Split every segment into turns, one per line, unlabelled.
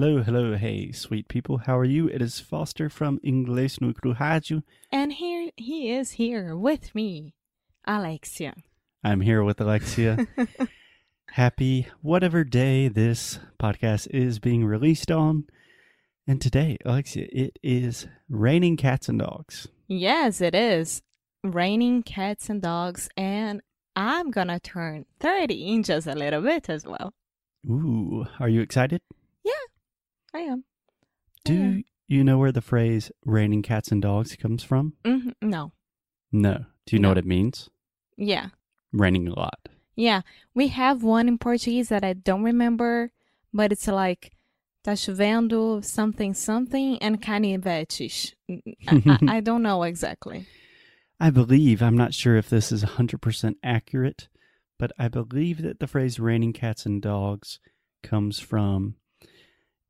Hello, hello, hey, sweet people. How are you? It is Foster from Inglês no Rádio.
And here he is here with me, Alexia.
I'm here with Alexia. Happy whatever day this podcast is being released on. And today, Alexia, it is raining cats and dogs.
Yes, it is. Raining cats and dogs, and I'm gonna turn 30 in just a little bit as well.
Ooh, are you excited?
I am.
Do
am.
you know where the phrase raining cats and dogs comes from?
Mhm, No.
No. Do you know
No.
what it means?
Yeah.
Raining a lot.
Yeah. We have one in Portuguese that I don't remember, but it's like tá chovendo something something and canivetes. I, I, I don't know exactly.
I believe, I'm not sure if this is 100% accurate, but I believe that the phrase raining cats and dogs comes from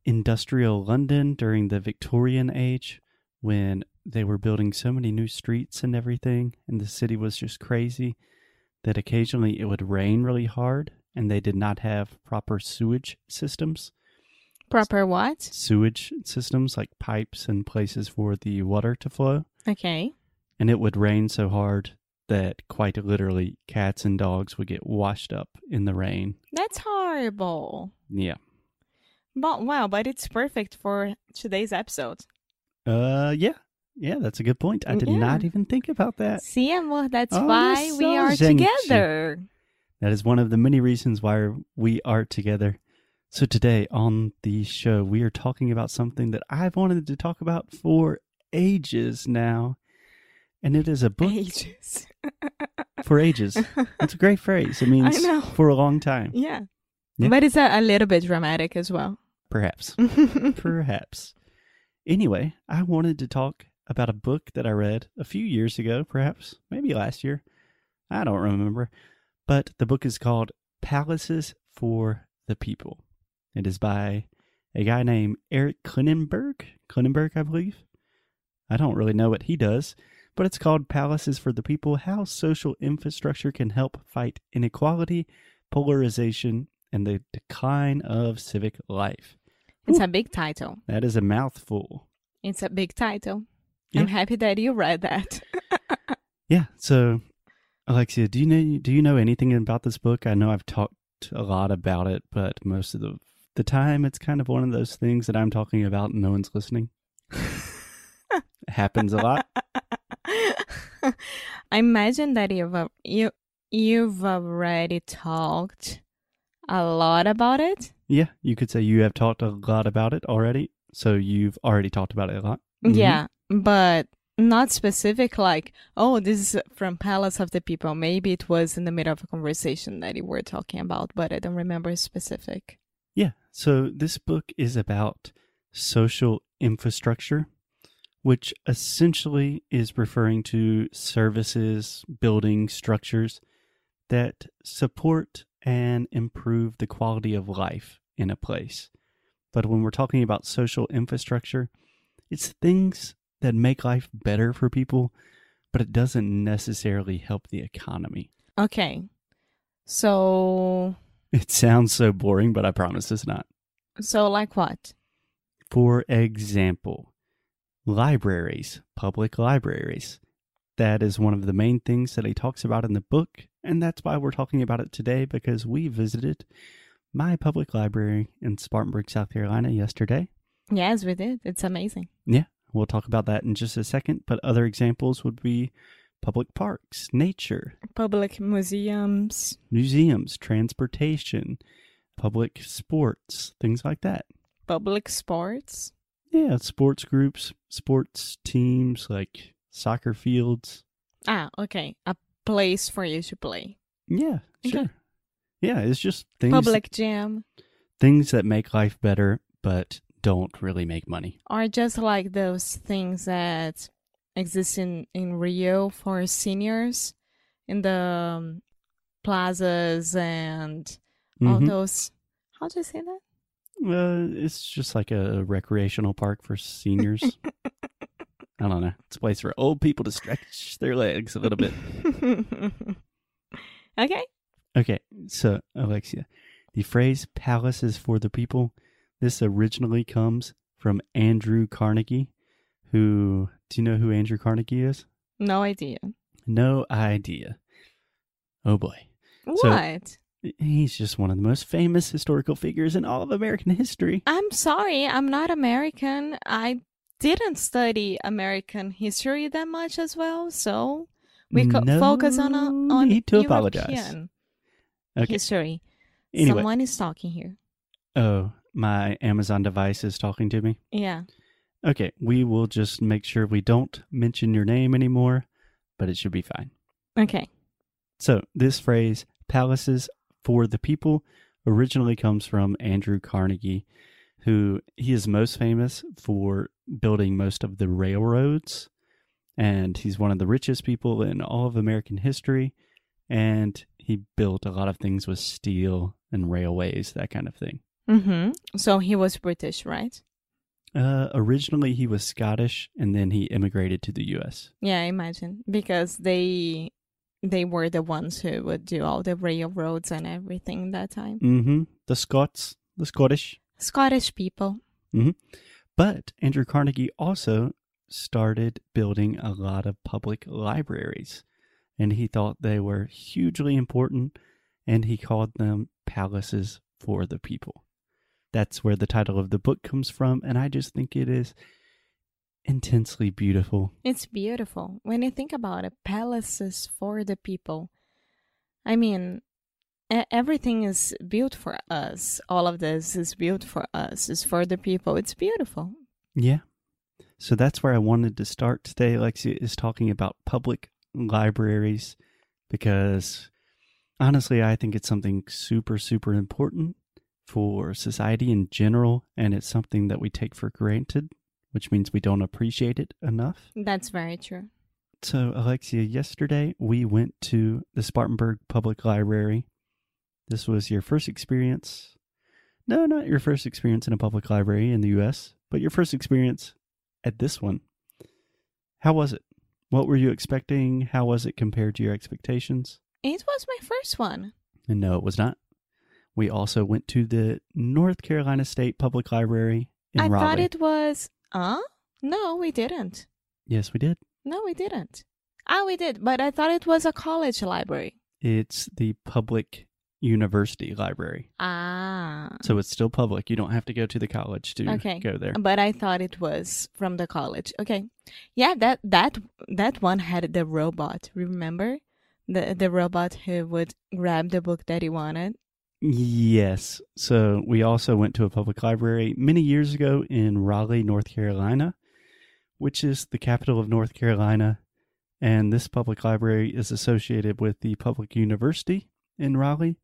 industrial London during the Victorian age when they were building so many new streets and everything, and the city was just crazy that occasionally it would rain really hard and they did not have proper sewage systems.
Proper what?
Sewage systems like pipes and places for the water to flow.
Okay.
and it would rain so hard that quite literally cats and dogs would get washed up in the rain.
That's horrible.
Yeah.
But wow, but it's perfect for today's episode.
Uh yeah. Yeah, that's a good point. I did
Yeah.
not even think about that.
See, amor, that's
Olha
why we are together.
That is one of the many reasons why we are together. So today on the show, we are talking about something that I've wanted to talk about for ages now. And it is a book
Ages.
for ages. It's a great phrase. It means for a long time,
yeah.
Yeah.
But it's a, a little bit dramatic as well.
perhaps. Perhaps. Anyway, I wanted to talk about a book that I read a few years ago, perhaps, maybe last year. I don't remember. But the book is called Palaces for the People. It is by a guy named Eric Klinenberg. Klinenberg, I believe. I don't really know what he does, but it's called Palaces for the People How Social Infrastructure Can Help Fight Inequality, Polarization, and the Decline of Civic Life.
it's a big title.
That is a mouthful.
It's a big title.
Yeah.
I'm happy that you read that.
Yeah. So, Alexia, do you know do you know anything about this book? I know I've talked a lot about it, but most of the the time it's kind of one of those things that I'm talking about and no one's listening. It happens a lot.
I imagine that you've uh, you you've already talked a lot about it.
Yeah, you could say you have talked a lot about it already. So you've already talked about it a lot. Mhm.
Yeah, but not specific like, oh, this is from Palace of the People. Maybe it was in the middle of a conversation that you were talking about, but I don't remember specific.
Yeah. So this book is about social infrastructure, which essentially is referring to services, building structures that support and improve the quality of life in a place. But when we're talking about social infrastructure, it's things that make life better for people, but it doesn't necessarily help the economy.
Okay. So
It sounds so boring, but I promise it's not.
so like what?
For example, libraries, public libraries. That is one of the main things that he talks about in the book, and that's why we're talking about it today because we visited my public library in Spartanburg, South Carolina yesterday.
Yes, we did. It's amazing.
Yeah, we'll talk about that in just a second, but other examples would be public parks, nature,
Public museums.
museums, transportation, public sports, things like that.
Public sports.
Yeah, sports groups, sports teams like soccer fields.
Ah, okay. A place for you to play.
Yeah,
Okay.
sure. Yeah, it's just things
Public gym.
things that make life better but don't really make money.
Or just like those things that exist in, in Rio for seniors in the um, plazas and all
Mhm.
those. How do you say that?
Uh, it's just like a recreational park for seniors. I don't know. It's a place for old people to stretch their legs a little bit.
okay.
Okay, so Alexia, the phrase "palace is for the people." This originally comes from Andrew Carnegie, who, do you know who Andrew Carnegie is?
No idea.
No idea. Oh boy. So-
What?
He's just one of the most famous historical figures in all of American history.
I'm sorry, I'm not American. I didn't study American history that much as well, so we could
No
focus on a, on
need to apologize.
European
Okay.
history.
Anyway,
Someone is talking here.
oh, my Amazon device is talking to me.
Yeah.
Okay, we will just make sure we don't mention your name anymore, but it should be fine.
Okay.
So, this phrase, palaces for the people, originally comes from Andrew Carnegie, who he is most famous for building most of the railroads. And he's one of the richest people in all of American history. And he built a lot of things with steel and railways, that kind of thing.
Mm-hmm. So he was British, right?
Uh, originally, he was Scottish, and then he immigrated to the U.S.
Yeah, I imagine because they they were the ones who would do all the railroads and everything that time.
Mm-hmm. The Scots, the Scottish.
Scottish people.
But Andrew Carnegie also started building a lot of public libraries, and he thought they were hugely important, and he called them palaces for the people. That's where the title of the book comes from, and I just think it is intensely beautiful.
It's beautiful when you think about it. Palaces for the people. I mean, everything is built for us. All of this is built for us. It's for the people. It's beautiful.
Yeah. So that's where I wanted to start today. Alexia is talking about public libraries because honestly, I think it's something super, super important for society in general. And it's something that we take for granted, which means we don't appreciate it enough.
That's very true.
So, Alexia, yesterday we went to the Spartanburg Public Library. This was your first experience. No, not your first experience in a public library in the US, but your first experience at this one. How was it? What were you expecting? How was it compared to your expectations?
It was my first one.
And no, it was not. We also went to the North Carolina State Public Library in
I
Raleigh.
thought it was. Huh? No, we didn't.
yes, we did.
No, we didn't. Ah, we did, but I thought it was a college library.
It's the public university library.
Ah.
So it's still public. You don't have to go to the college to
Okay.
go there.
But I thought it was from the college. Okay. Yeah, that that that one had the robot, remember? The the robot who would grab the book that he wanted.
Yes. So we also went to a public library many years ago in Raleigh, North Carolina, which is the capital of North Carolina. And this public library is associated with the public university in Raleigh.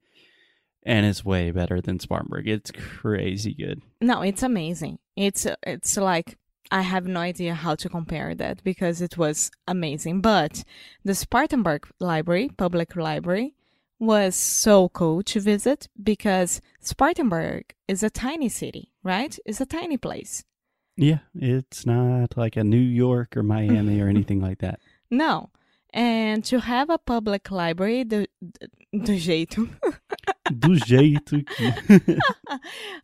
And it's way better than Spartanburg. It's crazy good.
No, it's amazing. It's it's like I have no idea how to compare that because it was amazing. But the Spartanburg Library, public library, was so cool to visit because Spartanburg is a tiny city, right? It's a tiny place.
Yeah, it's not like a New York or Miami or anything like that.
No. And to have a public library do, do jeito,
Do jeito que.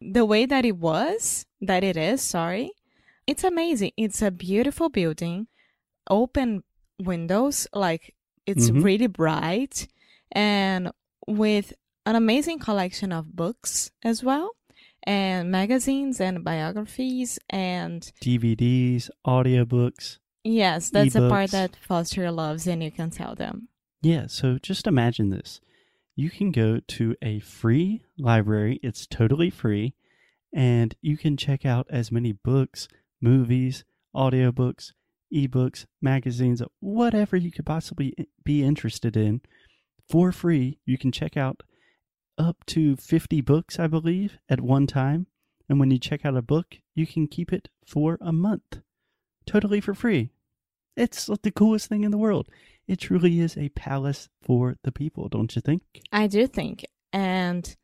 the way that it was, that it is, sorry, it's amazing. It's a beautiful building, open windows, like it's
Mhm.
really bright, and with an amazing collection of books as well, and magazines and biographies. And
DVDs, audiobooks.
yes, that's the part that Foster loves, and you can tell them.
Yeah, so just imagine this. You can go to a free library, it's totally free, and you can check out as many books, movies, audiobooks, ebooks, magazines, whatever you could possibly be interested in for free. You can check out up to 50 books, I believe, at one time. And when you check out a book, you can keep it for a month, totally for free. It's the coolest thing in the world. It truly is a palace for the people, don't you think?
I do think. And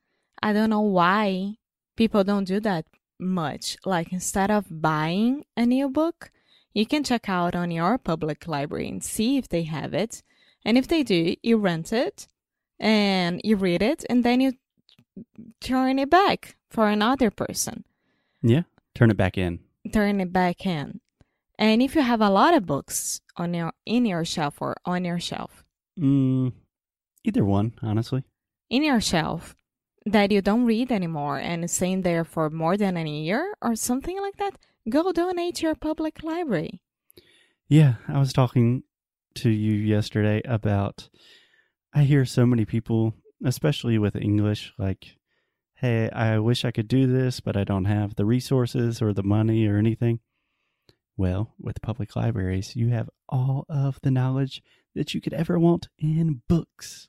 I don't know why people don't do that much. Like instead of buying a new book, you can check out on your public library and see if they have it. And if they do, you rent it and you read it and then you turn it back for another person.
Yeah. Turn it back in.
turn it back in. And if you have a lot of books on your in your shelf or on your shelf,
Mm, either one, honestly.
in your shelf that you don't read anymore and it's staying there for more than a year or something like that, go donate to your public library.
Yeah, I was talking to you yesterday about. I hear so many people, especially with English, like, hey, I wish I could do this, but I don't have the resources or the money or anything. Well, with public libraries, you have all of the knowledge that you could ever want in books.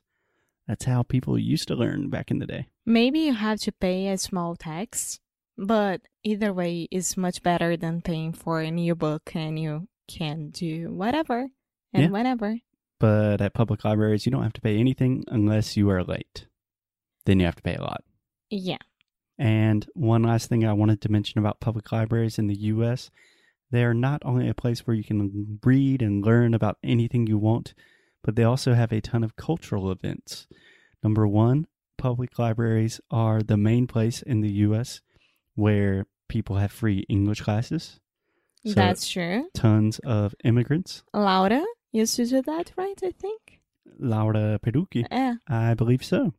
That's how people used to learn back in the day.
Maybe you have to pay a small tax, but either way is much better than paying for a new book and you can do whatever and
Yeah.
whenever.
But at public libraries, you don't have to pay anything unless you are late. Then you have to pay a lot.
Yeah.
And one last thing I wanted to mention about public libraries in the US, they're not only a place where you can read and learn about anything you want, but they also have a ton of cultural events. Number one, public libraries are the main place in the US where people have free English classes. So-
That's true.
Tons of immigrants.
Laura used to do that, right? I think.
Laura Perucci.
Yeah.
I believe so.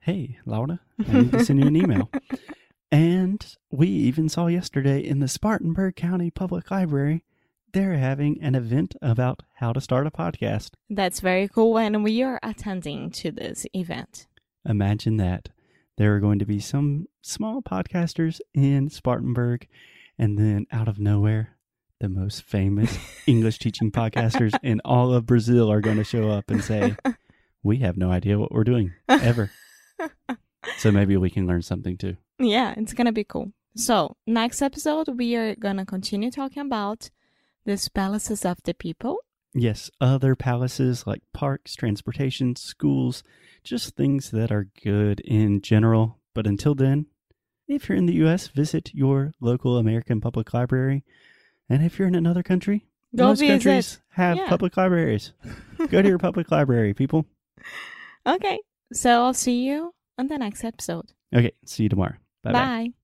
Hey, Laura, I need to send you an email. And we even saw yesterday in the Spartanburg County Public Library, they're having an event about how to start a podcast.
That's very cool, and we are attending to this event.
Imagine that. There are going to be some small podcasters in Spartanburg, and then out of nowhere, the most famous English teaching podcasters in all of Brazil are going to show up and say, We have no idea what we're doing ever. so maybe we can learn something too.
Yeah, it's gonna be cool. So, next episode, we are gonna continue talking about these palaces of the people.
Yes, other palaces like parks, transportation, schools, just things that are good in general. But until then, if you're in the US, visit your local American public library. And if you're in another country,
Go
most
visit.
countries have
Yeah.
public libraries. Go to your public library, people.
Okay, so I'll see you on the next episode.
Okay, see you tomorrow. Bye bye.
Bye.